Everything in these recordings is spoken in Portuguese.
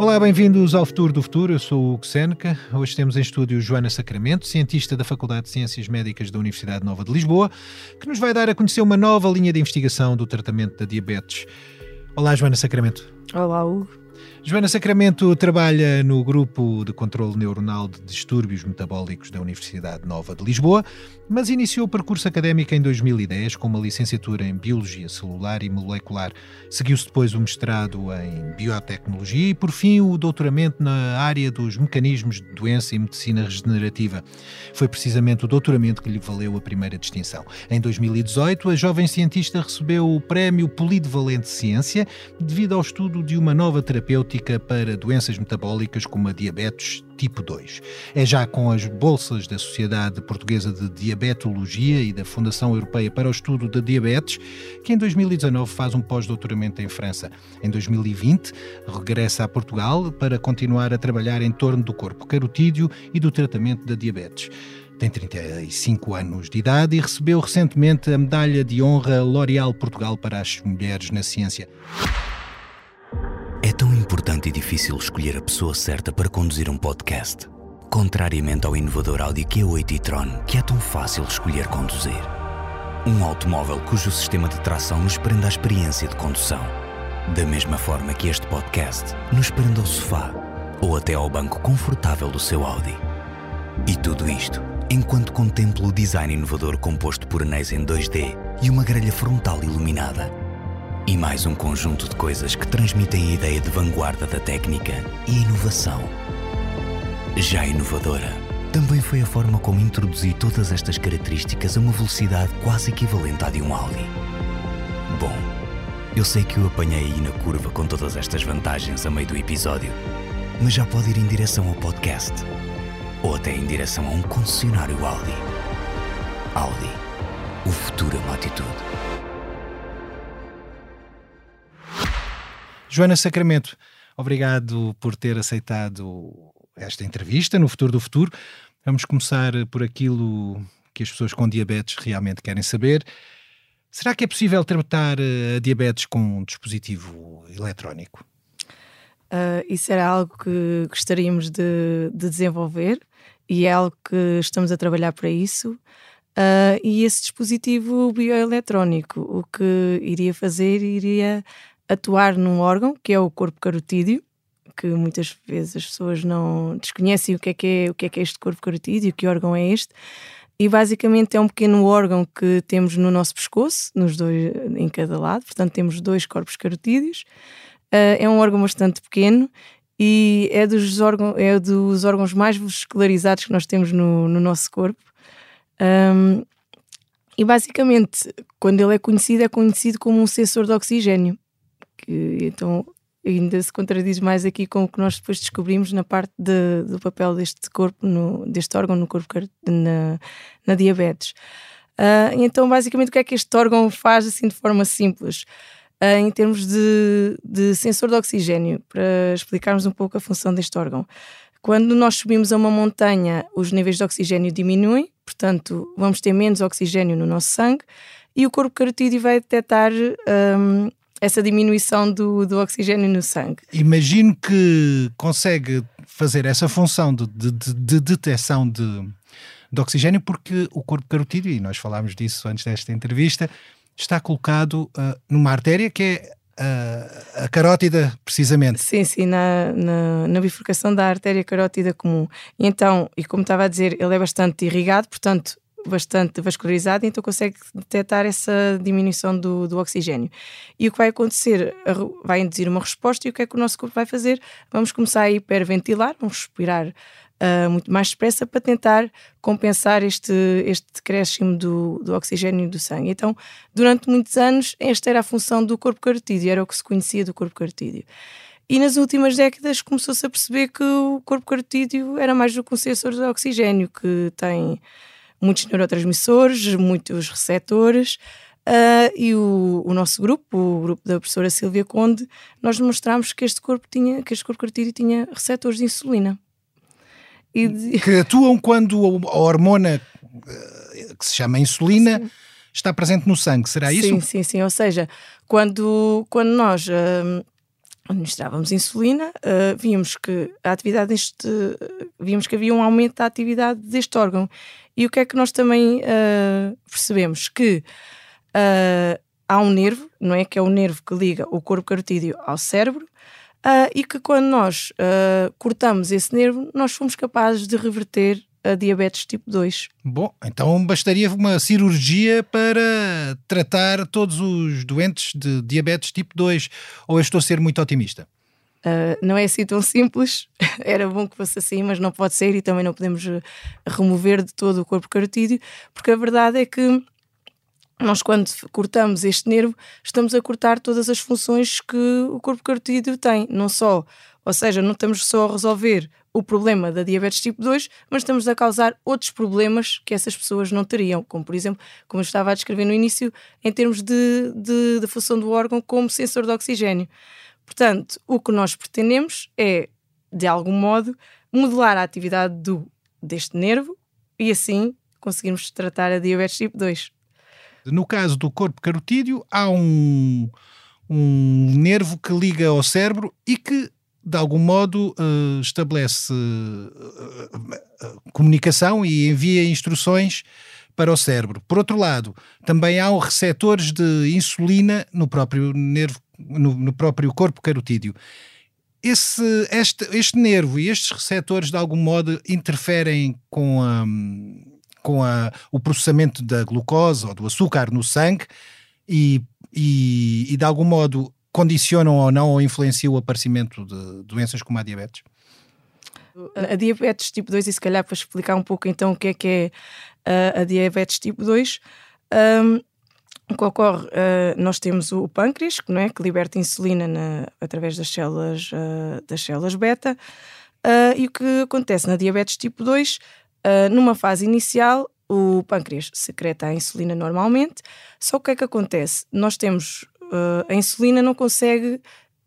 Olá, bem-vindos ao Futuro do Futuro. Eu sou o Hugo. Hoje temos em estúdio Joana Sacramento, cientista da Faculdade de Ciências Médicas da Universidade Nova de Lisboa, que nos vai dar a conhecer uma nova linha de investigação do tratamento da diabetes. Olá, Joana Sacramento. Olá, Hugo. Joana Sacramento trabalha no grupo de controle neuronal de distúrbios metabólicos da Universidade Nova de Lisboa, mas iniciou o percurso académico em 2010 com uma licenciatura em Biologia Celular e Molecular. Seguiu-se depois o mestrado em Biotecnologia e, por fim, o doutoramento na área dos mecanismos de doença e medicina regenerativa. Foi precisamente o doutoramento que lhe valeu a primeira distinção. Em 2018, a jovem cientista recebeu o Prémio Polivalente Ciência devido ao estudo de uma nova terapêutica para doenças metabólicas como a diabetes tipo 2. É já com as bolsas da Sociedade Portuguesa de Diabetologia e da Fundação Europeia para o Estudo da Diabetes que em 2019 faz um pós-doutoramento em França. Em 2020 regressa a Portugal para continuar a trabalhar em torno do corpo carotídeo e do tratamento da diabetes tem 35 anos de idade e recebeu recentemente a medalha de honra L'Oréal Portugal para as mulheres na ciência. Importante e difícil escolher a pessoa certa para conduzir um podcast. Contrariamente ao inovador Audi Q8 e-tron, que é tão fácil escolher conduzir. Um automóvel cujo sistema de tração nos prende à experiência de condução. Da mesma forma que este podcast nos prende ao sofá ou até ao banco confortável do seu Audi. E tudo isto enquanto contemplo o design inovador composto por anéis em 2D e uma grelha frontal iluminada e mais um conjunto de coisas que transmitem a ideia de vanguarda da técnica e inovação. Já inovadora, também foi a forma como introduzi todas estas características a uma velocidade quase equivalente à de um Audi. Bom, eu sei que o apanhei aí na curva com todas estas vantagens a meio do episódio, mas já pode ir em direção ao podcast ou até em direção a um concessionário Audi. Audi. O futuro é uma atitude. Joana Sacramento, obrigado por ter aceitado esta entrevista no Futuro do Futuro. Vamos começar por aquilo que as pessoas com diabetes realmente querem saber. Será que é possível tratar eh, a diabetes com um dispositivo eletrónico? Uh, isso era algo que gostaríamos de, de, desenvolver e é algo que estamos a trabalhar para isso. Uh, e esse dispositivo bioeletrónico, o que iria fazer, iria atuar num órgão que é o corpo carotídeo, que muitas vezes as pessoas não desconhecem o que é que é, o que é, que é este corpo carotídeo, que órgão é este. E basicamente é um pequeno órgão que temos no nosso pescoço, nos dois, em cada lado, portanto temos dois corpos carotídeos. Uh, é um órgão bastante pequeno e é dos, órgãos, é dos órgãos mais vascularizados que nós temos no, no nosso corpo. Um, e basicamente, quando ele é conhecido, é conhecido como um sensor de oxigênio que então ainda se contradiz mais aqui com o que nós depois descobrimos na parte de, do papel deste corpo, no, deste órgão no corpo na, na diabetes. Uh, então, basicamente, o que é que este órgão faz assim de forma simples? Uh, em termos de, de sensor de oxigênio, para explicarmos um pouco a função deste órgão. Quando nós subimos a uma montanha, os níveis de oxigênio diminuem, portanto, vamos ter menos oxigênio no nosso sangue e o corpo carotídeo vai detectar um, essa diminuição do, do oxigênio no sangue. Imagino que consegue fazer essa função de, de, de, de detecção de, de oxigênio porque o corpo carotídeo, e nós falámos disso antes desta entrevista, está colocado uh, numa artéria que é uh, a carótida, precisamente. Sim, sim, na, na, na, bifurcação da artéria carótida comum. Então, e como estava a dizer, ele é bastante irrigado, portanto, bastante vascularizado, então consegue detectar essa diminuição do, do oxigênio. E o que vai acontecer? Vai induzir uma resposta e o que é que o nosso corpo vai fazer? Vamos começar a hiperventilar, vamos respirar uh, muito mais depressa para tentar compensar este, este decréscimo do, do oxigênio do sangue. Então, durante muitos anos, esta era a função do corpo carotídeo, era o que se conhecia do corpo carotídeo. E nas últimas décadas começou-se a perceber que o corpo carotídeo era mais do que um sensor de oxigênio, que tem muitos neurotransmissores, muitos receptores. Uh, e o, o, nosso grupo, o grupo da professora Silvia Conde, nós demonstramos que este corpo tinha, que este corpo cartídeo tinha receptores de insulina. De... Que atuam quando a hormona uh, que se chama insulina sim. está presente no sangue, será isso? Sim, sim, sim. Ou seja, quando, quando nós uh, administrávamos insulina, uh, que a atividade deste, vimos que havia um aumento da atividade deste órgão. E o que é que nós também uh, percebemos? Que uh, há um nervo, não é? Que é o nervo que liga o corpo carotídeo ao cérebro, e que quando nós cortamos esse nervo, nós fomos capazes de reverter a diabetes tipo 2. Bom, então bastaria uma cirurgia para tratar todos os doentes de diabetes tipo 2, ou eu estou a ser muito otimista? Uh, não é assim tão simples, era bom que fosse assim, mas não pode ser e também não podemos ah, remover de todo o corpo carotídeo, porque a verdade é que nós, quando cortamos este nervo, estamos a cortar todas as funções que o corpo carotídeo tem, não só, ou seja, não estamos só a resolver o problema da diabetes tipo 2, mas estamos a causar outros problemas que essas pessoas não teriam, como por exemplo, como eu estava a descrever no início, em termos de, de, de função do órgão como sensor de oxigênio. Portanto, o que nós pretendemos é, de algum modo, modelar a atividade do, deste nervo e assim conseguirmos tratar a diabetes tipo 2. No caso do corpo carotídeo, há um, um nervo que liga ao cérebro e que de algum modo uh, estabelece uh, comunicação e envia instruções para o cérebro. Por outro lado, também há receptores de insulina no próprio nervo, no, no próprio corpo carotídeo. Esse, este, este nervo e estes receptores de algum modo interferem com, a, com a, o processamento da glucose ou do açúcar no sangue e, e, e de algum modo condicionam ou não ou influenciam o aparecimento de doenças como a diabetes? A diabetes tipo 2, e se calhar para explicar um pouco então o que é que é uh, a diabetes tipo 2, um, o que ocorre, uh, nós temos o pâncreas, não é, que liberta insulina na, através das células, uh, das células beta, e o que acontece na diabetes tipo 2, numa fase inicial, o pâncreas secreta a insulina normalmente, só que o que é que acontece? Nós temos uh, a insulina não consegue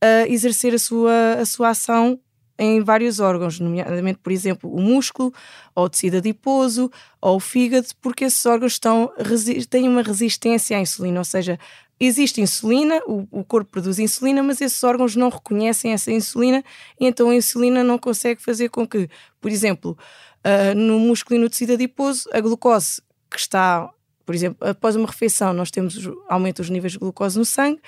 uh, exercer a sua, a sua ação em vários órgãos, nomeadamente, por exemplo, o músculo, ou o tecido adiposo, ou o fígado, porque esses órgãos estão, têm uma resistência à insulina, ou seja, existe insulina, o, o, corpo produz insulina, mas esses órgãos não reconhecem essa insulina então a insulina não consegue fazer com que, por exemplo, uh, no músculo e no tecido adiposo, a glucose que está por exemplo, após uma refeição, nós temos aumento dos níveis de glucose no sangue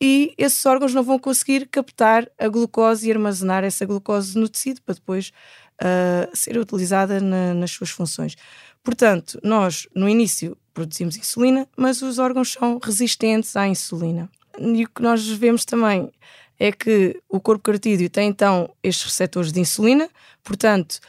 e esses órgãos não vão conseguir captar a glucose e armazenar essa glucose no tecido para depois uh, ser utilizada na, nas suas funções. Portanto, nós no início produzimos insulina, mas os órgãos são resistentes à insulina. E o que nós vemos também é que o corpo carotídeo tem então estes receptores de insulina, portanto,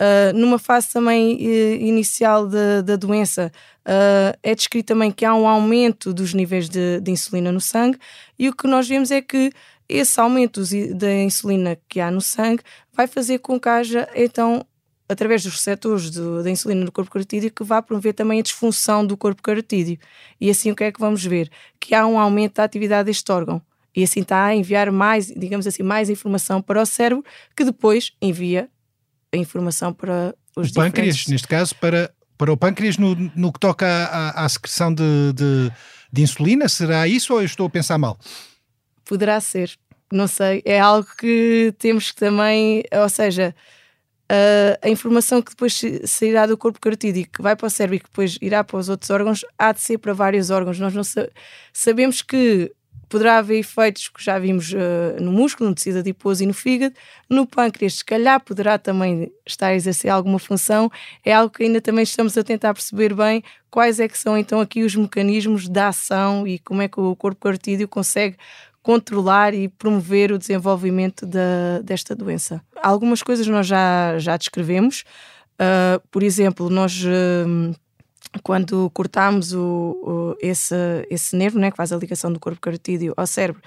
Uh, numa fase também uh, inicial da doença, uh, é descrito também que há um aumento dos níveis de, de, insulina no sangue, e o que nós vemos é que esse aumento da insulina que há no sangue vai fazer com que haja, então, através dos receptores do, da insulina no corpo carotídeo, que vá promover também a disfunção do corpo carotídeo. E assim o que é que vamos ver? Que há um aumento da atividade deste órgão. E assim está a enviar mais, digamos assim, mais informação para o cérebro, que depois envia a informação para os o pâncreas, neste caso, para, para o pâncreas no, no que toca à, à secreção de, de, de, insulina, será isso ou eu estou a pensar mal? Poderá ser, não sei, é algo que temos que também, ou seja, a, a informação que depois sairá do corpo carotídeo que vai para o cérebro e que depois irá para os outros órgãos, há de ser para vários órgãos. Nós não sabemos que poderá haver efeitos que já vimos uh, no músculo, no tecido adiposo e no fígado. No pâncreas, se calhar, poderá também estar a exercer alguma função. É algo que ainda também estamos a tentar perceber bem quais é que são então aqui os mecanismos da ação e como é que o corpo carotídeo consegue controlar e promover o desenvolvimento da, desta doença. Algumas coisas nós já, já descrevemos. Uh, por exemplo, nós... Uh, quando cortamos o, o, esse, esse nervo né, que faz a ligação do corpo carotídeo ao cérebro,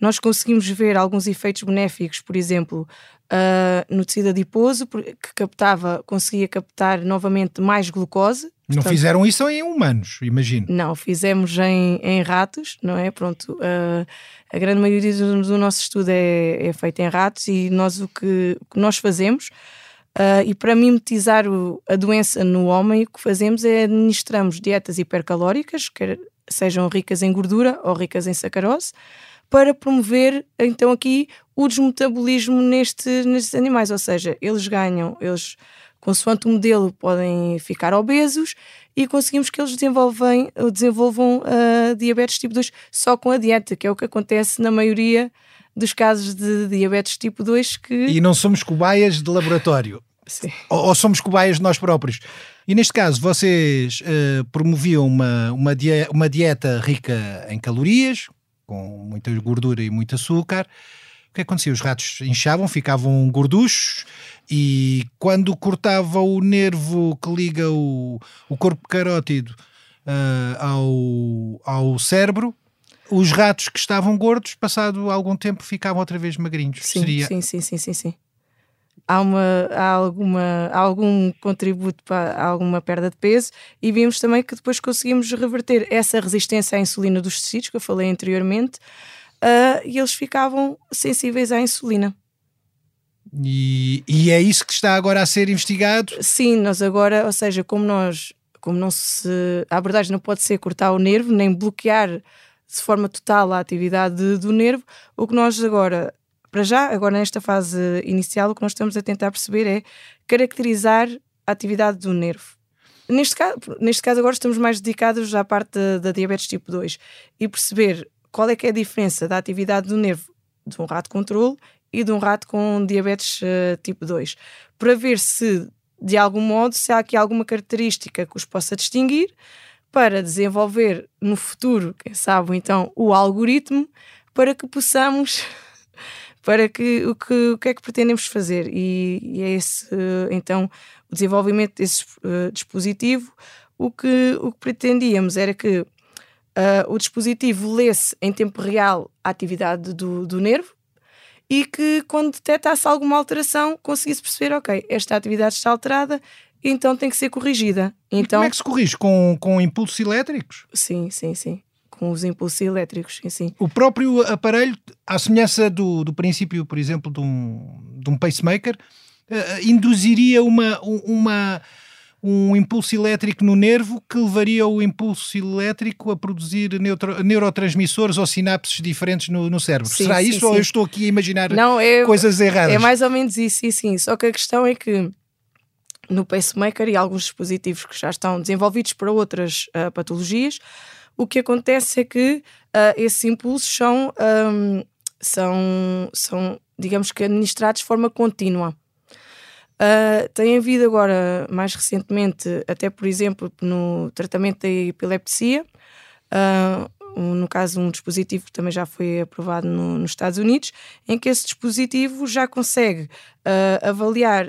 nós conseguimos ver alguns efeitos benéficos, por exemplo, uh, no tecido adiposo, que captava, conseguia captar novamente mais glucose. Não Portanto, fizeram isso em humanos, imagino. Não, fizemos em, em ratos, não é? Pronto, uh, a grande maioria do, do nosso estudo é, é feita em ratos e nós o que, o que nós fazemos Uh, e para mimetizar o, a doença no homem, o que fazemos é administramos dietas hipercalóricas, quer sejam ricas em gordura ou ricas em sacarose, para promover então aqui o desmetabolismo neste, nestes animais, ou seja, eles ganham, eles consoante o modelo podem ficar obesos e conseguimos que eles desenvolvem, desenvolvam uh, diabetes tipo 2 só com a dieta, que é o que acontece na maioria dos casos de diabetes tipo 2 que... E não somos cobaias de laboratório. Sim. Ou, ou somos cobaias de nós próprios. E neste caso, vocês uh, promoviam uma, uma, dieta, uma dieta rica em calorias, com muita gordura e muito açúcar. O que acontecia? Os ratos inchavam, ficavam gorduchos e quando cortava o nervo que liga o, o corpo carótido uh, ao, ao cérebro, os ratos que estavam gordos, passado algum tempo, ficavam outra vez magrinhos. Sim, Seria... sim, sim, sim, sim, sim. Há, uma, há, alguma, algum contributo para alguma perda de peso e vimos também que depois conseguimos reverter essa resistência à insulina dos tecidos que eu falei anteriormente uh, e eles ficavam sensíveis à insulina. E, e é isso que está agora a ser investigado? Sim, nós agora, ou seja, como nós, como não se. A abordagem não pode ser cortar o nervo, nem bloquear de forma total a atividade do nervo. O que nós agora, para já, agora nesta fase inicial, o que nós estamos a tentar perceber é caracterizar a atividade do nervo. Neste caso, neste caso agora estamos mais dedicados à parte da, diabetes tipo 2 e perceber qual é que é a diferença da atividade do nervo de um rato controle e de um rato com diabetes uh, tipo 2, para ver se de algum modo se há aqui alguma característica que os possa distinguir para desenvolver no futuro, quem sabe então, o algoritmo para que possamos para que o que, o que é que pretendemos fazer. E, e é esse então o desenvolvimento desse uh, dispositivo. O que, o que pretendíamos era que uh, o dispositivo lesse em tempo real a atividade do, do nervo e que quando detectasse alguma alteração conseguisse perceber, ok, esta atividade está alterada então tem que ser corrigida. Então, como é que se corrige? Com, com impulsos elétricos? Sim, sim, sim. Com os impulsos elétricos, sim. O próprio aparelho, à semelhança do, do princípio, por exemplo, de um, de um pacemaker, uh, induziria uma, uma, um impulso elétrico no nervo que levaria o impulso elétrico a produzir neutro, neurotransmissores ou sinapses diferentes no, no cérebro. Sim, Será sim, isso sim. ou eu estou aqui a imaginar Não, é, coisas erradas? É mais ou menos isso, sim, sim. Só que a questão é que no pacemaker e alguns dispositivos que já estão desenvolvidos para outras uh, patologias, o que acontece é que uh, esses impulsos são, um, são, são, digamos que, administrados de forma contínua. Uh, tem havido agora, mais recentemente, até por exemplo, no tratamento da epilepsia, uh, no caso, um dispositivo que também já foi aprovado no, nos Estados Unidos, em que esse dispositivo já consegue uh, avaliar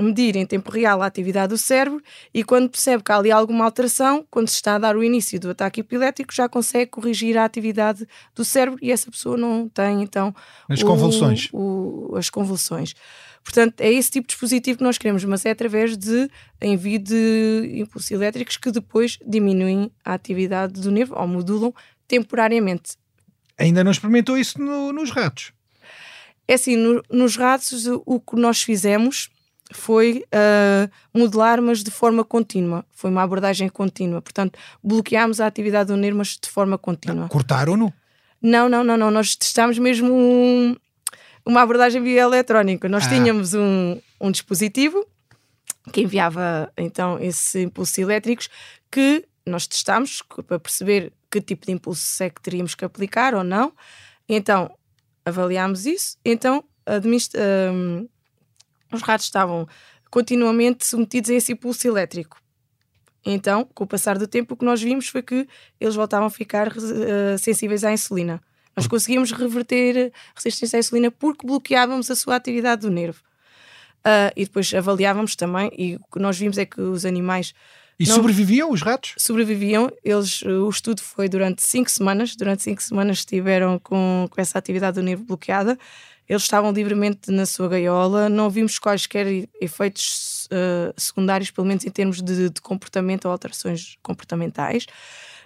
medir em tempo real a atividade do cérebro e quando percebe que há ali alguma alteração, quando se está a dar o início do ataque epilético, já consegue corrigir a atividade do cérebro e essa pessoa não tem então as convulsões. O, as convulsões. Portanto, é esse tipo de dispositivo que nós queremos, mas é através de envio de impulsos elétricos que depois diminuem a atividade do nervo ou modulam temporariamente. Ainda não experimentou isso no, nos ratos? É assim, no, nos ratos o que nós fizemos foi uh, modelar, mas de forma contínua. Foi uma abordagem contínua. Portanto, bloqueámos a atividade do NIR, mas de forma contínua. Cortaram-no? Não, não, não, não. Nós testámos mesmo um, uma abordagem bioeletrónica. Nós ah. tínhamos um, um dispositivo que enviava então esses impulsos elétricos que nós testámos para perceber que tipo de impulso é que teríamos que aplicar ou não. Então avaliámos isso. Então administra, um, os ratos estavam continuamente submetidos a esse impulso elétrico. Então, com o passar do tempo, o que nós vimos foi que eles voltavam a ficar uh, sensíveis à insulina. Nós conseguíamos reverter resistência à insulina porque bloqueávamos a sua atividade do nervo. Uh, e depois avaliávamos também, e o que nós vimos é que os animais. E não... sobreviviam os ratos? Sobreviviam. Eles, o estudo foi durante cinco semanas. Durante cinco semanas estiveram com, com essa atividade do nervo bloqueada eles estavam livremente na sua gaiola, não vimos quaisquer efeitos uh, secundários, pelo menos em termos de, de, comportamento ou alterações comportamentais.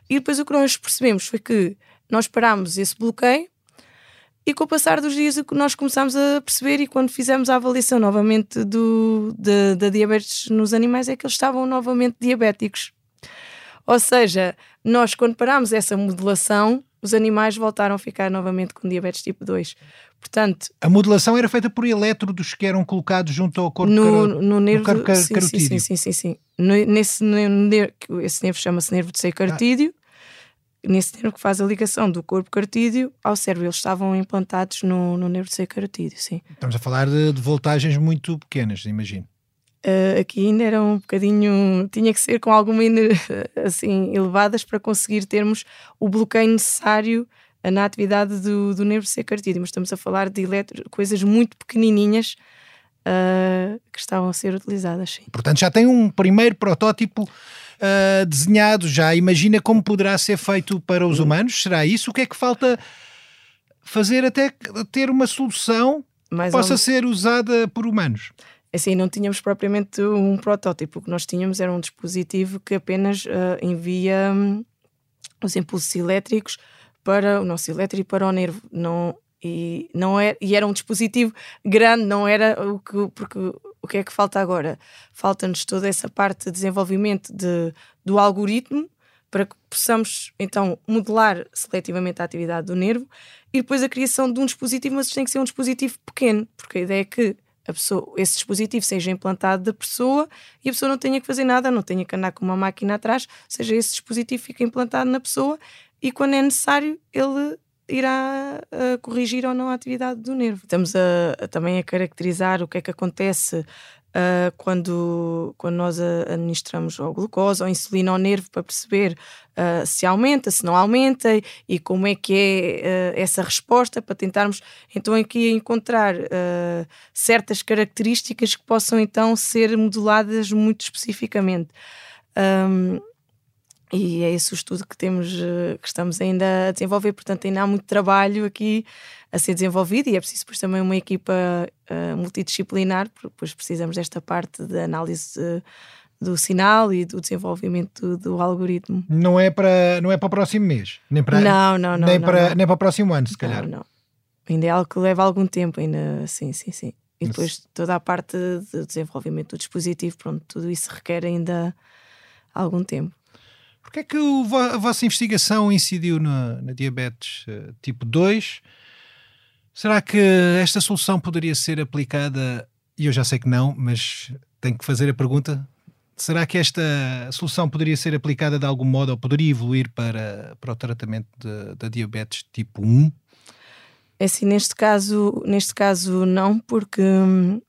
E depois o que nós percebemos foi que nós parámos esse bloqueio e com o passar dos dias nós começámos a perceber e quando fizemos a avaliação novamente do, da diabetes nos animais é que eles estavam novamente diabéticos. Ou seja, nós quando parámos essa modulação, os animais voltaram a ficar novamente com diabetes tipo 2. Portanto, a modulação era feita por elétrodos que eram colocados junto ao corpo, no, caro, no nervo no car sim, carotídeo. Sim, sim, sim, sim. Nesse nervo, esse nervo chama-se nervo de seio carotídeo. Ah. Nesse nervo que faz a ligação do corpo carotídeo ao cérebro. Eles estavam implantados no, no nervo de seio carotídeo, sim. Estamos a falar de, de voltagens muito pequenas, imagino. Uh, aqui ainda era um bocadinho. tinha que ser com alguma assim elevadas para conseguir termos o bloqueio necessário na atividade do, do nervo secartídeo, mas estamos a falar de eletro, coisas muito pequenininhas uh, que estavam a ser utilizadas. Sim. Portanto, já tem um primeiro protótipo uh, desenhado, já imagina como poderá ser feito para os humanos? Será isso? O que é que falta fazer até ter uma solução Mais que possa ser usada por humanos? Assim, não tínhamos propriamente um protótipo. O que nós tínhamos era um dispositivo que apenas uh, envia um, os impulsos elétricos para o nosso elétrico para o nervo. Não, e, não é, e era um dispositivo grande, não era o que. Porque o que é que falta agora? Falta-nos toda essa parte de desenvolvimento de, do algoritmo para que possamos então modelar seletivamente a atividade do nervo e depois a criação de um dispositivo, mas tem que ser um dispositivo pequeno, porque a ideia é que a pessoa, esse dispositivo seja implantado da pessoa e a pessoa não tenha que fazer nada, não tenha que andar com uma máquina atrás, ou seja, esse dispositivo fica implantado na pessoa e quando é necessário ele irá uh, corrigir ou não a atividade do nervo. Estamos a, a, também a caracterizar o que é que acontece uh, quando, quando nós administramos ou glucose ou insulina ao nervo para perceber uh, se aumenta, se não aumenta e como é que é essa resposta para tentarmos então aqui encontrar certas características que possam então ser moduladas muito especificamente. Um, e é esse o estudo que temos, que estamos ainda a desenvolver, portanto ainda há muito trabalho aqui a ser desenvolvido e é preciso depois também uma equipa uh, multidisciplinar, porque depois precisamos desta parte de análise uh, do sinal e do desenvolvimento do, do, algoritmo. Não é para não é para o próximo mês, nem para não, não, não, nem não, para não. nem para o próximo ano, se calhar. Não, não. Ainda é algo que leva algum tempo, ainda sim, sim, sim. E depois toda a parte de desenvolvimento do dispositivo, pronto, tudo isso requer ainda algum tempo. Porquê é que a vossa investigação incidiu na, na diabetes uh, tipo 2? Será que esta solução poderia ser aplicada? E eu já sei que não, mas tenho que fazer a pergunta. Será que esta solução poderia ser aplicada de algum modo ou poderia evoluir para, para o tratamento da diabetes tipo 1? É assim, neste caso, neste caso não, porque hum,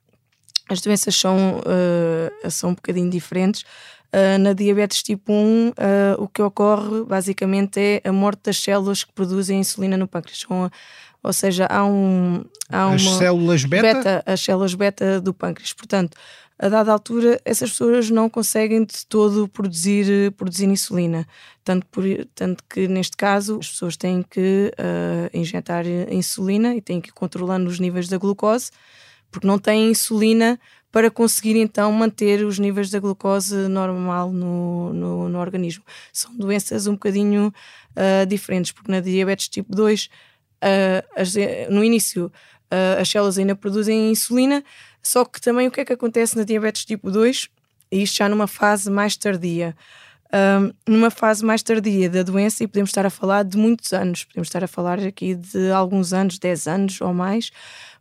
as doenças são, uh, são um bocadinho diferentes. Uh, na diabetes tipo 1, uh, ah, o que ocorre basicamente é a morte das células que produzem insulina no pâncreas. São, ou seja, há, um, há as uma. células beta? beta? As células beta do pâncreas. Portanto, a dada altura, essas pessoas não conseguem de todo produzir, produzir insulina. Tanto, por, tanto que, neste caso, as pessoas têm que uh, injetar insulina e têm que ir controlando os níveis da glucose, porque não têm insulina para conseguir então manter os níveis da glucose normal no, no, no organismo. São doenças um bocadinho uh, diferentes, porque na diabetes tipo 2, uh, as, no início, uh, as células ainda produzem insulina, só que também o que é que acontece na diabetes tipo 2, e isto já numa fase mais tardia. numa fase mais tardia da doença, e podemos estar a falar de muitos anos, podemos estar a falar aqui de alguns anos, 10 anos ou mais,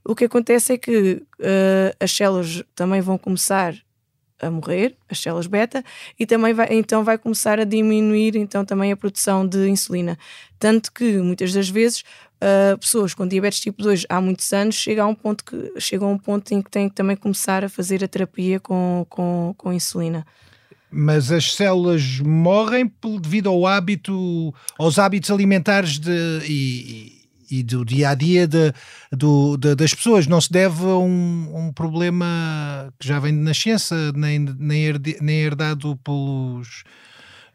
o que acontece é que uh, as células também vão começar a morrer, as células beta, e também vai, então vai começar a diminuir então também a produção de insulina. Tanto que muitas das vezes uh, pessoas com diabetes tipo 2 há muitos anos chegam a um ponto, que, chegam a um ponto em que têm que também começar a fazer a terapia com, com, com insulina. Mas as células morrem devido ao hábito, aos hábitos alimentares de, e, e do dia a dia de, do, de, das pessoas. Não se deve a um, um, problema que já vem de nascença, nem, nem, herde, nem herdado pelos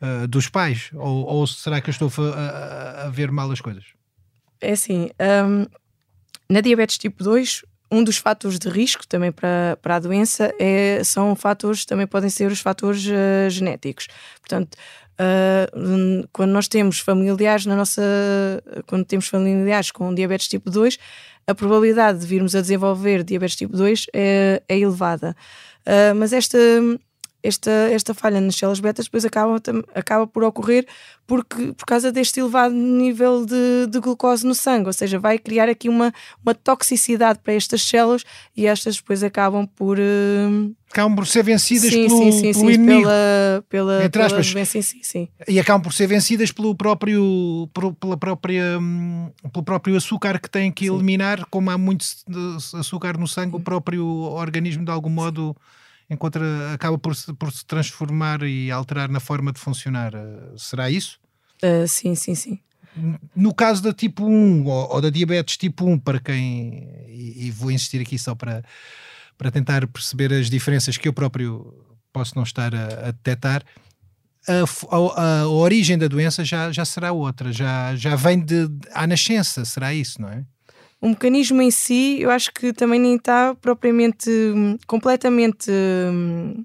uh, dos pais. Ou, ou, será que eu estou a, a, a ver mal as coisas? É assim, um, na diabetes tipo 2, um dos fatores de risco também para, para a doença é, são fatores, também podem ser os fatores uh, genéticos. Portanto, Uh, quando nós temos familiares na nossa. Quando temos familiares com diabetes tipo 2, a probabilidade de virmos a desenvolver diabetes tipo 2 é, é elevada. Uh, mas esta, esta, esta falha nas células betas depois acaba, acaba por ocorrer porque, por causa deste elevado nível de, de glucose no sangue, ou seja, vai criar aqui uma, uma toxicidade para estas células e estas depois acabam por. Uh... Acabam por ser vencidas sim, pelo, sim, sim, pelo sim, inimigo. Pela, pela, Entre pela doença em si, sim. E acabam por ser vencidas pelo próprio, pela própria, hum, pelo próprio açúcar que têm que eliminar, como há muito açúcar no sangue, o próprio organismo de algum modo encontra, acaba por se, por se transformar e alterar na forma de funcionar. Eh, será isso? Uh, sim, sim, sim. No caso da tipo 1 ou, ou da diabetes tipo 1, para quem. E, e, vou insistir aqui só para, para tentar perceber as diferenças que eu próprio posso não estar a, a detectar. A, a, a, origem da doença já, já será outra, já, já vem de, à nascença, será isso, não é? O mecanismo em si, eu acho que também nem está propriamente hum, completamente hum,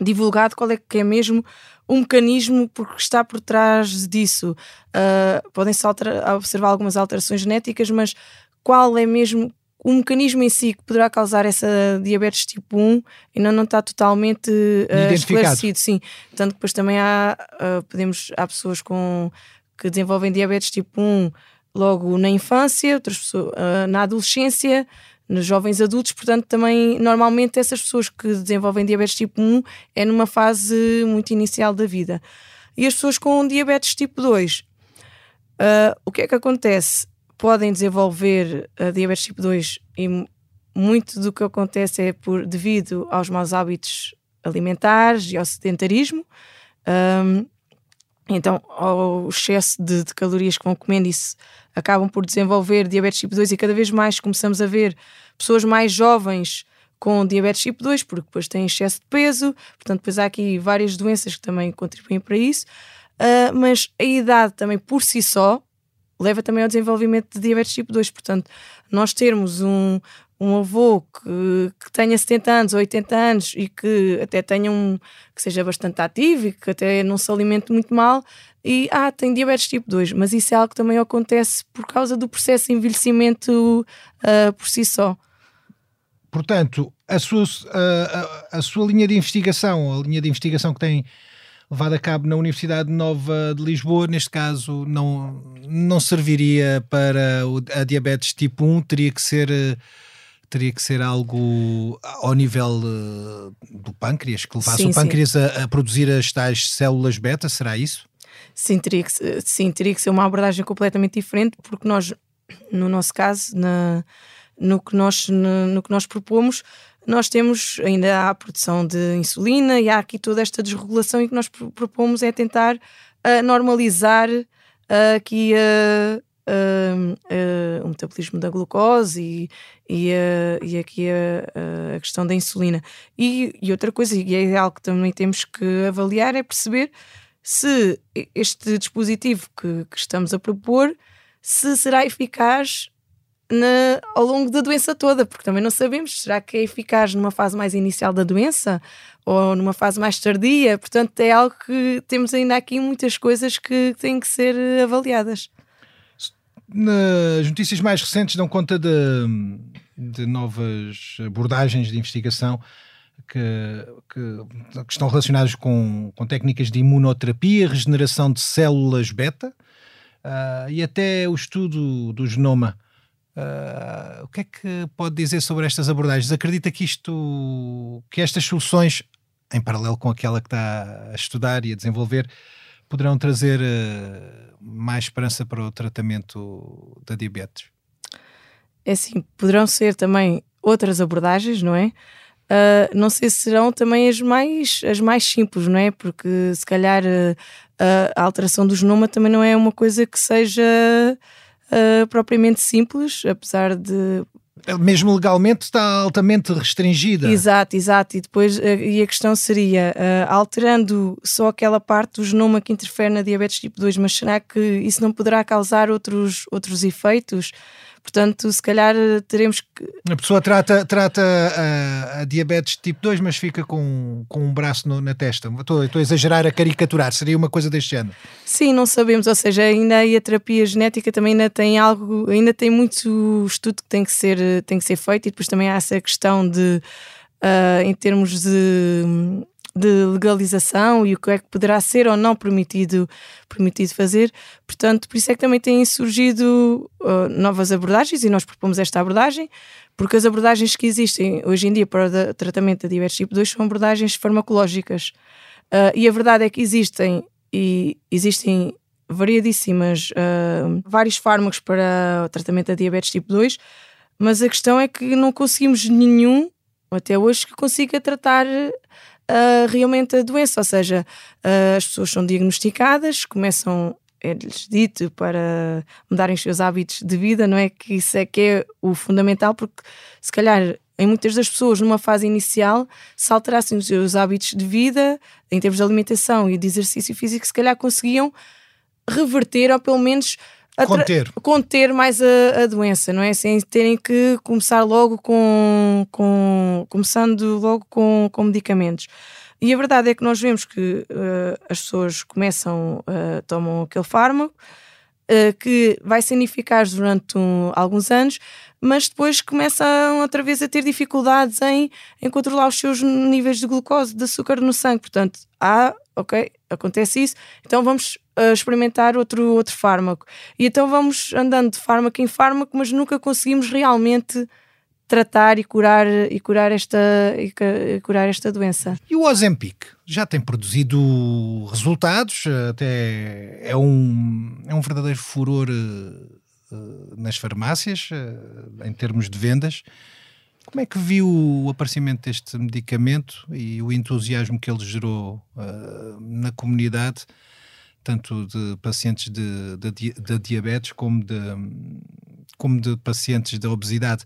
divulgado qual é que é mesmo o mecanismo porque está por trás disso. Uh, Podem-se observar algumas alterações genéticas, mas qual é mesmo o mecanismo em si que poderá causar essa diabetes tipo 1 ainda não está totalmente uh, esclarecido. Sim, tanto que depois também há, uh, podemos, há pessoas com, que desenvolvem diabetes tipo 1 logo na infância, outras pessoas uh, na adolescência, nos jovens adultos, portanto, também normalmente essas pessoas que desenvolvem diabetes tipo 1 é numa fase muito inicial da vida. E as pessoas com diabetes tipo 2, uh, ah, o que é que acontece? Podem desenvolver uh, diabetes tipo 2 e muito do que acontece é por devido aos maus hábitos alimentares e ao sedentarismo. Um, então, ao excesso de, de, calorias que vão comendo, isso acabam por desenvolver diabetes tipo 2 e cada vez mais começamos a ver pessoas mais jovens com diabetes tipo 2, porque depois têm excesso de peso, portanto, depois há aqui várias doenças que também contribuem para isso, uh, mas a idade também por si só leva também ao desenvolvimento de diabetes tipo 2, portanto, nós termos um, um avô que, que, tenha 70 anos ou 80 anos e que até tenha um que seja bastante ativo e que até não se alimente muito mal e ah, tem diabetes tipo 2, mas isso é algo que também acontece por causa do processo de envelhecimento uh, por si só. Portanto, a sua, a, a, sua linha de investigação, a linha de investigação que tem levado a cabo na Universidade Nova de Lisboa, neste caso não, não serviria para a diabetes tipo 1, teria que ser teria que ser algo ao nível uh, do pâncreas, que levasse sim, o pâncreas a, a, produzir as tais células beta, será isso? Sim teria, que, sim, teria que ser uma abordagem completamente diferente, porque nós, no nosso caso, na, no, que nós, no, no que nós propomos, nós temos ainda a produção de insulina e há aqui toda esta desregulação e o que nós propomos é tentar uh, normalizar uh, aqui uh, uh, o metabolismo da glucose e, e, uh, e aqui a, a, questão da insulina. E, e, outra coisa, e é algo que também temos que avaliar, é perceber se este dispositivo que, que estamos a propor se será eficaz na, ao longo da doença toda, porque também não sabemos, será que é eficaz numa fase mais inicial da doença ou numa fase mais tardia? Portanto, é algo que temos ainda aqui muitas coisas que têm que ser avaliadas. Nas notícias mais recentes dão conta de, de novas abordagens de investigação que, que, que, estão relacionadas com, com técnicas de imunoterapia, regeneração de células beta uh, e até o estudo do genoma. Uh, o que é que pode dizer sobre estas abordagens? Acredita que isto, que estas soluções, em paralelo com aquela que está a estudar e a desenvolver, poderão trazer uh, mais esperança para o tratamento da diabetes? É assim, poderão ser também outras abordagens, não é? Uh, não sei se serão também as mais, as mais simples, não é? Porque se calhar uh, a alteração do genoma também não é uma coisa que seja uh, propriamente simples, apesar de mesmo legalmente está altamente restringida. Exato, exato. E depois eh, e a questão seria, uh, alterando só aquela parte do genoma que interfere na diabetes tipo 2, mas será que isso não poderá causar outros, outros efeitos? Portanto, se calhar eh, teremos que. A pessoa trata, trata a, a diabetes tipo 2, mas fica com, com um braço no, na testa. Estou, estou a exagerar, a caricaturar. Seria uma coisa deste género? Sim, não sabemos. Ou seja, ainda a terapia genética também ainda tem algo, ainda tem muito estudo que tem que ser, tem que ser feito, e depois também há essa questão de, uh, em termos de de legalização e o que é que poderá ser ou não permitido, permitido fazer. Portanto, por isso é que também têm surgido uh, novas abordagens e nós propomos esta abordagem, porque as abordagens que existem hoje em dia para o tratamento da diabetes tipo 2 são abordagens farmacológicas. Uh, e a verdade é que existem e existem variadíssimas, uh, vários fármacos para o tratamento da diabetes tipo 2, mas a questão é que não conseguimos nenhum, até hoje, que consiga tratar uh, realmente a doença. Ou seja, uh, as pessoas são diagnosticadas, começam, é-lhes dito para mudarem os seus hábitos de vida, não é? Que isso é que é o fundamental, porque se calhar em muitas das pessoas, numa fase inicial, se alterassem os seus hábitos de vida, em termos de alimentação e de exercício físico, se calhar conseguiam reverter ou pelo menos conter, conter mais a, a, doença, não é? Sem terem que começar logo com, com começando logo com, com medicamentos. E a verdade é que nós vemos que uh, as pessoas começam, uh, tomam aquele fármaco, uh, que vai ser eficaz durante um, alguns anos, mas depois começam outra vez a ter dificuldades em, em controlar os seus níveis de glucose, de açúcar no sangue. Portanto, há, ok, acontece isso, então vamos uh, experimentar outro, outro fármaco. E então vamos andando de fármaco em fármaco, mas nunca conseguimos realmente tratar e curar, e curar, esta, e curar esta doença. E o Ozempic já tem produzido resultados, até é um, é um verdadeiro furor uh, nas farmácias, uh, em termos de vendas. Como é que viu o aparecimento deste medicamento e o entusiasmo que ele gerou uh, na comunidade, tanto de pacientes de, de, de, diabetes como de, como de pacientes de obesidade?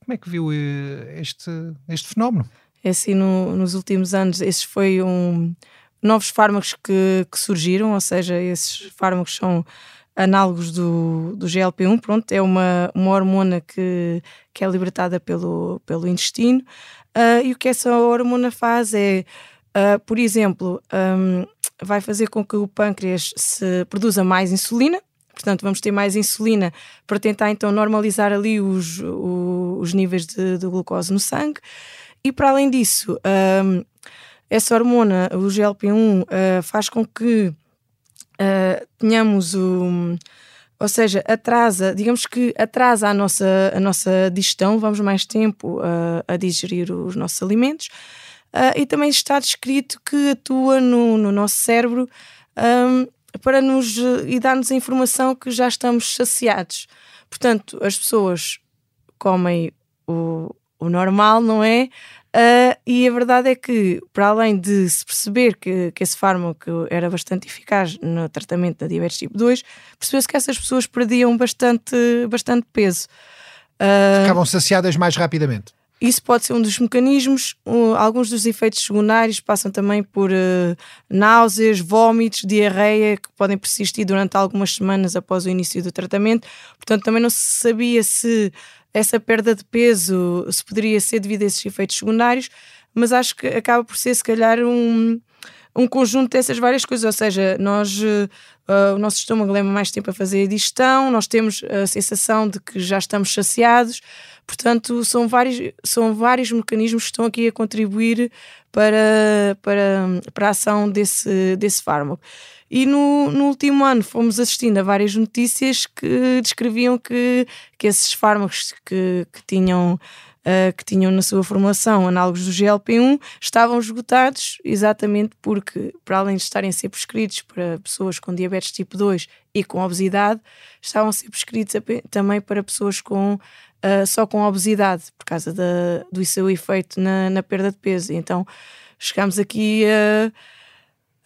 Como é que viu eh, este, este fenómeno? É assim, no, nos últimos anos, esses foi um novos fármacos que, que surgiram, ou seja, esses fármacos são análogos do, do GLP-1, pronto, é uma, uma hormona que, que é libertada pelo, pelo intestino, uh, e o que essa hormona faz é, uh, por exemplo, um, vai fazer com que o pâncreas se produza mais insulina, portanto vamos ter mais insulina para tentar então normalizar ali os, os, os níveis de, de, glucose no sangue, e para além disso, um, essa hormona, o GLP-1, uh, faz com que uh, tenhamos o. Ou seja, atrasa, digamos que atrasa a nossa, a nossa digestão, vamos mais tempo uh, a digerir os nossos alimentos. Uh, e também está descrito que atua no, no nosso cérebro um, para nos e dar-nos a informação que já estamos saciados. Portanto, as pessoas comem o, o normal, não é? Uh, e a verdade é que, para além de se perceber que, que esse fármaco era bastante eficaz no tratamento da diabetes tipo 2, percebeu-se que essas pessoas perdiam bastante, bastante peso. Uh, Ficavam saciadas mais rapidamente. Isso pode ser um dos mecanismos. Uh, alguns dos efeitos secundários passam também por uh, náuseas, vômitos, diarreia, que podem persistir durante algumas semanas após o início do tratamento. Portanto, também não se sabia se essa perda de peso se poderia ser devido a esses efeitos secundários, mas acho que acaba por ser, se calhar, um, um conjunto dessas várias coisas. Ou seja, nós, uh, o nosso estômago leva mais tempo a fazer a digestão, nós temos a sensação de que já estamos saciados. Portanto, são vários, são vários mecanismos que estão aqui a contribuir para, para, para a ação desse, desse fármaco. E no, no último ano fomos assistindo a várias notícias que descreviam que, que esses fármacos que, que tinham Uh, que tinham na sua formulação análogos do GLP-1 estavam esgotados exatamente porque, para além de estarem a ser prescritos para pessoas com diabetes tipo 2 e com obesidade, estavam a ser prescritos também para pessoas com, uh, só com obesidade, por causa da, do seu efeito na, na perda de peso. Então chegámos aqui a. Uh,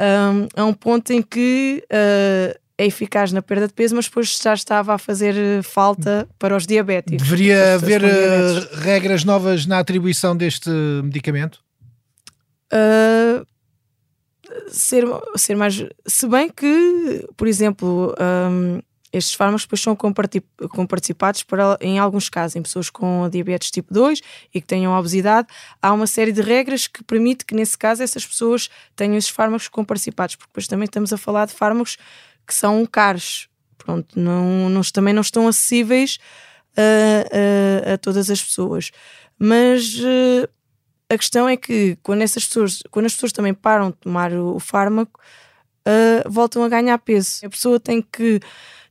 um, a um ponto em que uh, é eficaz na perda de peso, mas depois já estava a fazer falta para os diabéticos. Deveria haver uh, regras novas na atribuição deste medicamento? Uh, ser, ser mais. Se bem que, por exemplo, um, estes fármacos depois são comparticipados para, em alguns casos, em pessoas com diabetes tipo 2 e que tenham obesidade. Há uma série de regras que permite que, nesse caso, essas pessoas tenham esses fármacos comparticipados, porque depois também estamos a falar de fármacos que são caros. Pronto, não, não também não estão acessíveis a, a, a todas as pessoas. Mas a questão é que quando essas pessoas, quando as pessoas também param de tomar o, o fármaco, uh, voltam a ganhar peso. A pessoa tem que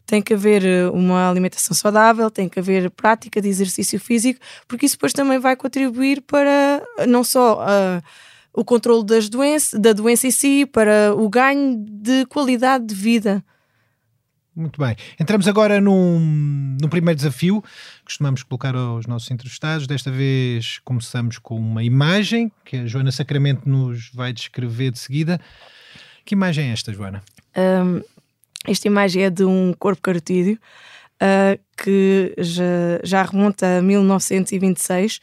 tem que haver eh, uma alimentação saudável, tem que haver prática de exercício físico, porque isso depois também vai contribuir para não só uh, o controle das doenças, da doença em si, para o ganho de qualidade de vida. Muito bem. Entramos agora num, num primeiro desafio que costumamos colocar aos nossos entrevistados. Desta vez começamos com uma imagem que a Joana Sacramento nos vai descrever de seguida. Que imagem é esta, Joana? Um, esta imagem é de um corpo carotídeo uh, que já, já, remonta a 1926.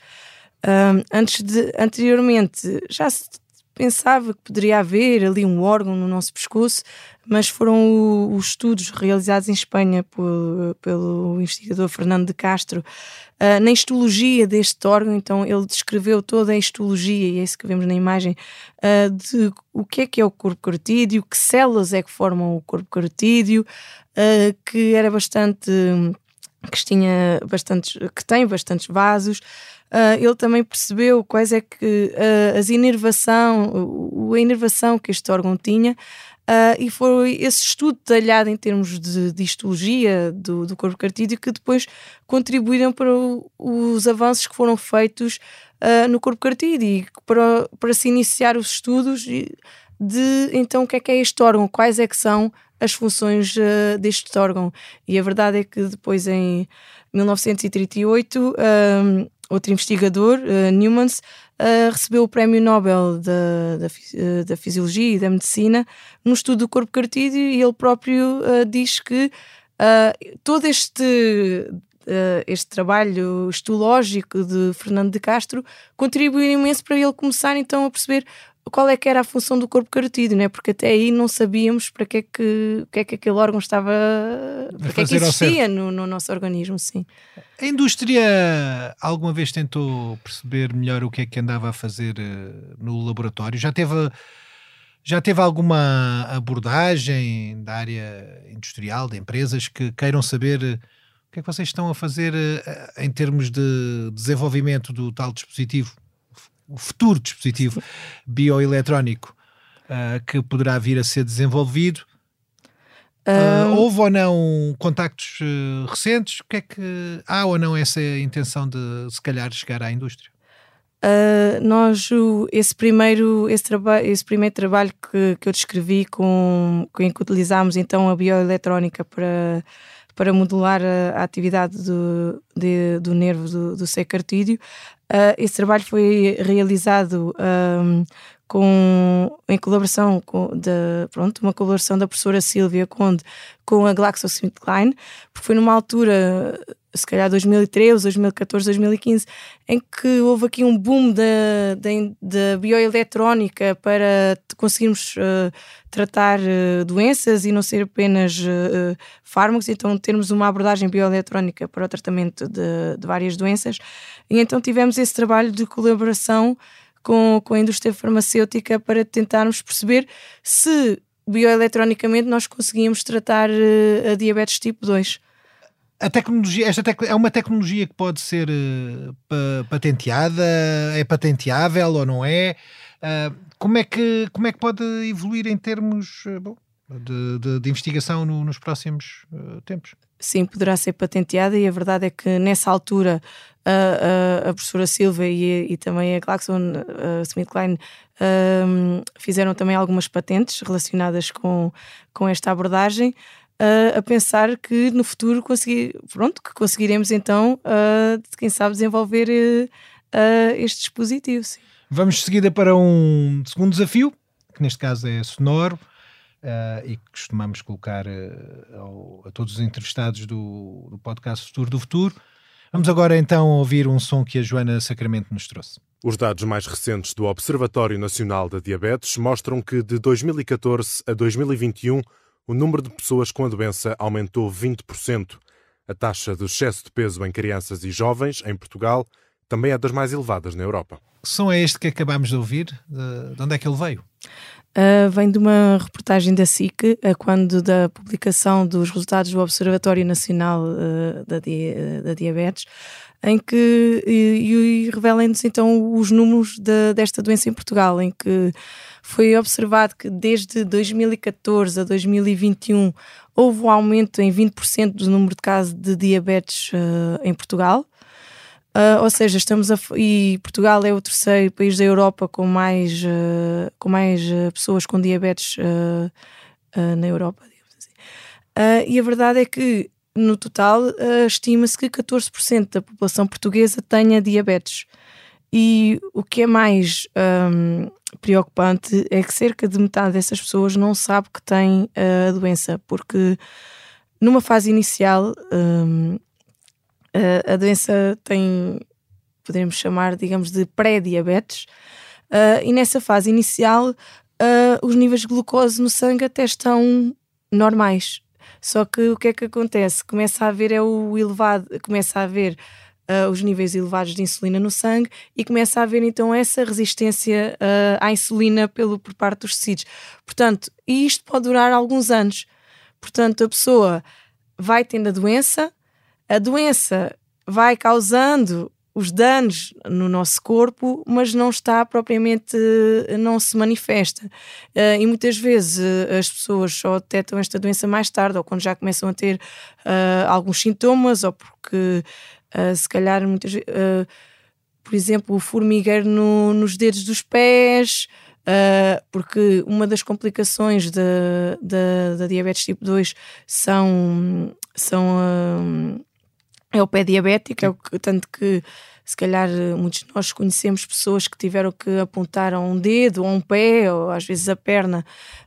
Um, antes de, anteriormente já se pensava que poderia haver ali um órgão no nosso pescoço, mas foram os estudos realizados em Espanha por, pelo investigador Fernando de Castro uh, na histologia deste órgão. Então, ele descreveu toda a histologia, e é isso que vemos na imagem, uh, de o que é que é o corpo carotídeo, que células é que formam o corpo carotídeo, uh, que era bastante. que tinha bastantes, que tem bastantes vasos. Uh, ele também percebeu quais é que uh, as inervação, a inervação que este órgão tinha, uh, e foi esse estudo detalhado em termos de, de histologia do, do corpo cartídeo que depois contribuíram para o, os avanços que foram feitos no corpo cartídeo e para, para se iniciar os estudos de então o que é que é este órgão, quais é que são as funções deste órgão. E a verdade é que depois em 1938 outro investigador, uh, Newmans, uh, recebeu o Prémio Nobel da, da, uh, da, Fisiologia e da Medicina no estudo do corpo cartídeo e ele próprio diz que todo este este trabalho histológico de Fernando de Castro contribuiu imenso para ele começar então a perceber qual é que era a função do corpo carotídeo, né? porque até aí não sabíamos para que é que, que, é que aquele órgão estava, para que é que existia no, no, nosso organismo, sim. A indústria alguma vez tentou perceber melhor o que é que andava a fazer uh, no laboratório? Já teve, já teve alguma abordagem da área industrial, de empresas, que queiram saber uh, o que é que vocês estão a fazer uh, em termos de desenvolvimento do tal dispositivo? O futuro dispositivo bioeletrónico uh, que poderá vir a ser desenvolvido. Uh, houve ou não contactos uh, recentes? O que é que há ou não essa intenção de se calhar chegar à indústria? Uh, nós, esse primeiro, esse, esse primeiro trabalho que, que eu descrevi, com, com em que utilizámos então a bioeletrónica para, para modular a, a atividade do, de, do nervo do, do seio cartídeo, Uh, esse trabalho foi realizado um, com, em colaboração com de, pronto, uma colaboração da professora Silvia Conde com a GlaxoSmithKline, porque foi numa altura, se calhar 2013, 2014, 2015, em que houve aqui um boom da, da, bioeletrónica para conseguirmos uh, tratar uh, doenças e não ser apenas uh, fármacos, então termos uma abordagem bioeletrónica para o tratamento de, de várias doenças. E então tivemos esse trabalho de colaboração com, com a indústria farmacêutica para tentarmos perceber se bioeletronicamente nós conseguíamos tratar uh, a diabetes tipo 2. A tecnologia, esta tec é uma tecnologia que pode ser uh, patenteada, é patenteável ou não é? Uh, como, é que, como é que pode evoluir em termos bom, de, de, de, investigação no, nos próximos tempos? Sim, poderá ser patenteada e a verdade é que nessa altura a, a, a professora Silva e, e, também a Glaxon SmithKline um, fizeram também algumas patentes relacionadas com, com esta abordagem. Uh, a pensar que no futuro pronto, que conseguiremos então, uh, quem sabe, desenvolver uh, este dispositivo. Sim. Vamos de seguida para um segundo desafio, que neste caso é sonoro, e que costumamos colocar ao, a todos os entrevistados do, do podcast Futuro do Futuro. Vamos agora então ouvir um som que a Joana Sacramento nos trouxe. Os dados mais recentes do Observatório Nacional da Diabetes mostram que de 2014 a 2021 o número de pessoas com a doença aumentou 20%. A taxa de excesso de peso em crianças e jovens em Portugal também é das mais elevadas na Europa. Que som é este que acabámos de ouvir? De onde é que ele veio? Uh, vem de uma reportagem da SIC, uh, quando da publicação dos resultados do Observatório Nacional uh, da, di da Diabetes, em que e, e revelam-nos então os números de, desta doença em Portugal, em que foi observado que desde 2014 a 2021 houve um aumento em 20% do número de casos de diabetes em Portugal. Uh, ou seja, estamos a, e Portugal é o terceiro país da Europa com mais, uh, com mais uh, pessoas com diabetes na Europa. Assim. e a verdade é que, no total, estima-se que 14% da população portuguesa tenha diabetes. E o que é mais um, preocupante é que cerca de metade dessas pessoas não sabe que tem a doença, porque numa fase inicial um, Uh, a doença tem, podemos chamar, digamos, de pré-diabetes, uh, e nessa fase inicial uh, os níveis de glucose no sangue até estão normais. Só que o que é que acontece? Começa a haver é o elevado, começa a haver Uh, os níveis elevados de insulina no sangue e começa a haver então essa resistência uh, à insulina pelo, por parte dos tecidos. Portanto, e isto pode durar alguns anos. Portanto, a pessoa vai tendo a doença, a doença vai causando os danos no nosso corpo, mas não está propriamente, não se manifesta. Uh, e muitas vezes uh, as pessoas só detectam esta doença mais tarde, ou quando já começam a ter uh, alguns sintomas, ou porque se calhar muitas por exemplo, o formigueiro no, nos dedos dos pés. porque uma das complicações da, da, diabetes tipo 2 são, são é o pé diabético, é o que, tanto que se calhar muitos de nós conhecemos pessoas que tiveram que apontar a um dedo ou a um pé ou às vezes a perna.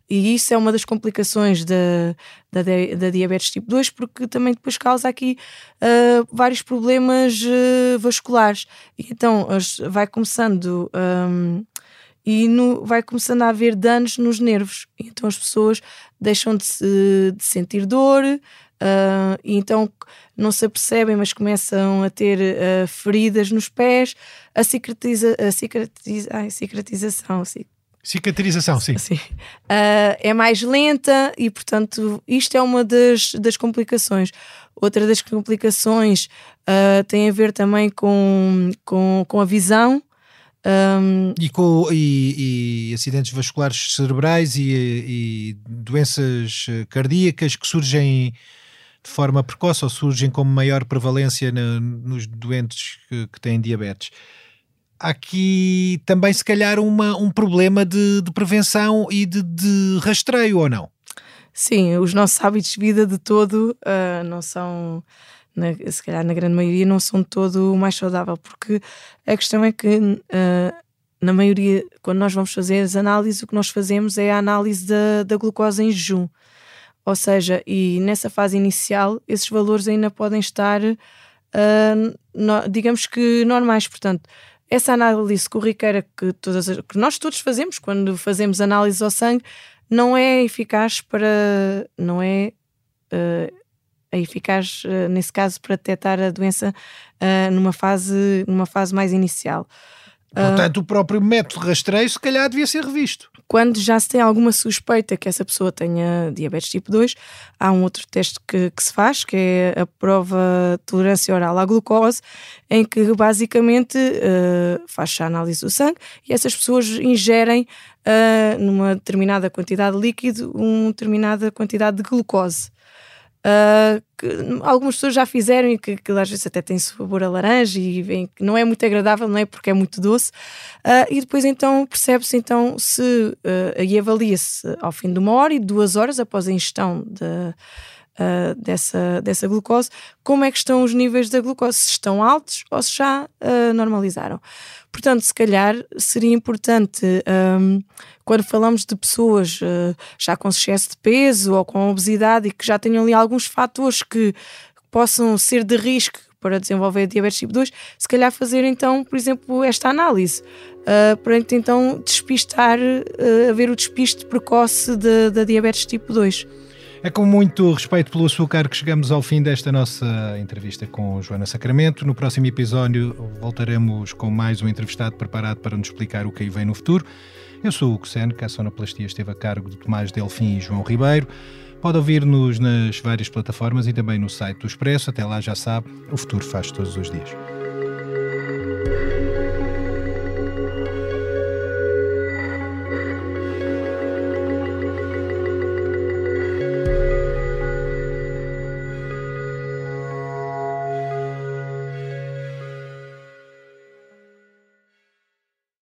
E isso é uma das complicações da, da, da diabetes tipo 2 porque também depois causa aqui uh, vários problemas uh, vasculares. E então vai começando um, e no, vai começando a haver danos nos nervos. Então as pessoas deixam de, se, de sentir dor Uh, e então não se apercebem, mas começam a ter uh, feridas nos pés, a, cicatriza, a cicatriza, ai, cicatrização. Cicatrização, sim. sim. Uh, é mais lenta e, portanto, isto é uma das, das complicações. Outra das complicações tem a ver também com, com, com a visão. Um, e com e, e, acidentes vasculares cerebrais e, e doenças cardíacas que surgem de forma precoce ou surgem com maior prevalência nos doentes que, que, têm diabetes. Há aqui também, se calhar, uma, um problema de, de prevenção e de, de, rastreio, ou não? Sim, os nossos hábitos de vida de todo uh, não são, na, se calhar na grande maioria, não são todo o mais saudável, porque a questão é que. Uh, na maioria, quando nós vamos fazer as análises, o que nós fazemos é a análise da, da glucose em jejum. Ou seja, e nessa fase inicial, esses valores ainda podem estar, uh, no, digamos que normais. Portanto, essa análise corriqueira que, todas, que nós todos fazemos quando fazemos análise ao sangue não é eficaz para. não é. Uh, eficaz uh, nesse caso para detectar a doença uh, numa, fase, numa fase mais inicial. Portanto, uh, o próprio método de rastreio, se calhar, devia ser revisto. Quando já se tem alguma suspeita que essa pessoa tenha diabetes tipo 2, há um outro teste que, que se faz, que é a prova de tolerância oral à glucose, em que basicamente uh, faz-se a análise do sangue e essas pessoas ingerem uh, numa determinada quantidade de líquido uma determinada quantidade de glucose. Uh, que algumas pessoas já fizeram e que, que às vezes até tem sabor a laranja e vem, que não é muito agradável, não é? Porque é muito doce. Uh, e depois então percebe-se então se uh, e avalia-se ao fim de uma hora e duas horas após a ingestão de, dessa, dessa glucose, como é que estão os níveis da glucose, se estão altos ou se já normalizaram. Portanto, se calhar seria importante um, quando falamos de pessoas uh, já com excesso de peso ou com obesidade e que já tenham ali alguns fatores que possam ser de risco para desenvolver diabetes tipo 2, se calhar fazer então, por exemplo, esta análise. Uh, para então despistar, uh, haver o despiste precoce da diabetes tipo 2. É com muito respeito pelo açúcar que chegamos ao fim desta nossa entrevista com Joana Sacramento. No próximo episódio voltaremos com mais um entrevistado preparado para nos explicar o que aí vem no futuro. Eu sou o Cusen, que a sonoplastia esteve a cargo de Tomás Delfim e João Ribeiro. Pode ouvir-nos nas várias plataformas e também no site do Expresso. Até lá já sabe, o futuro faz todos os dias.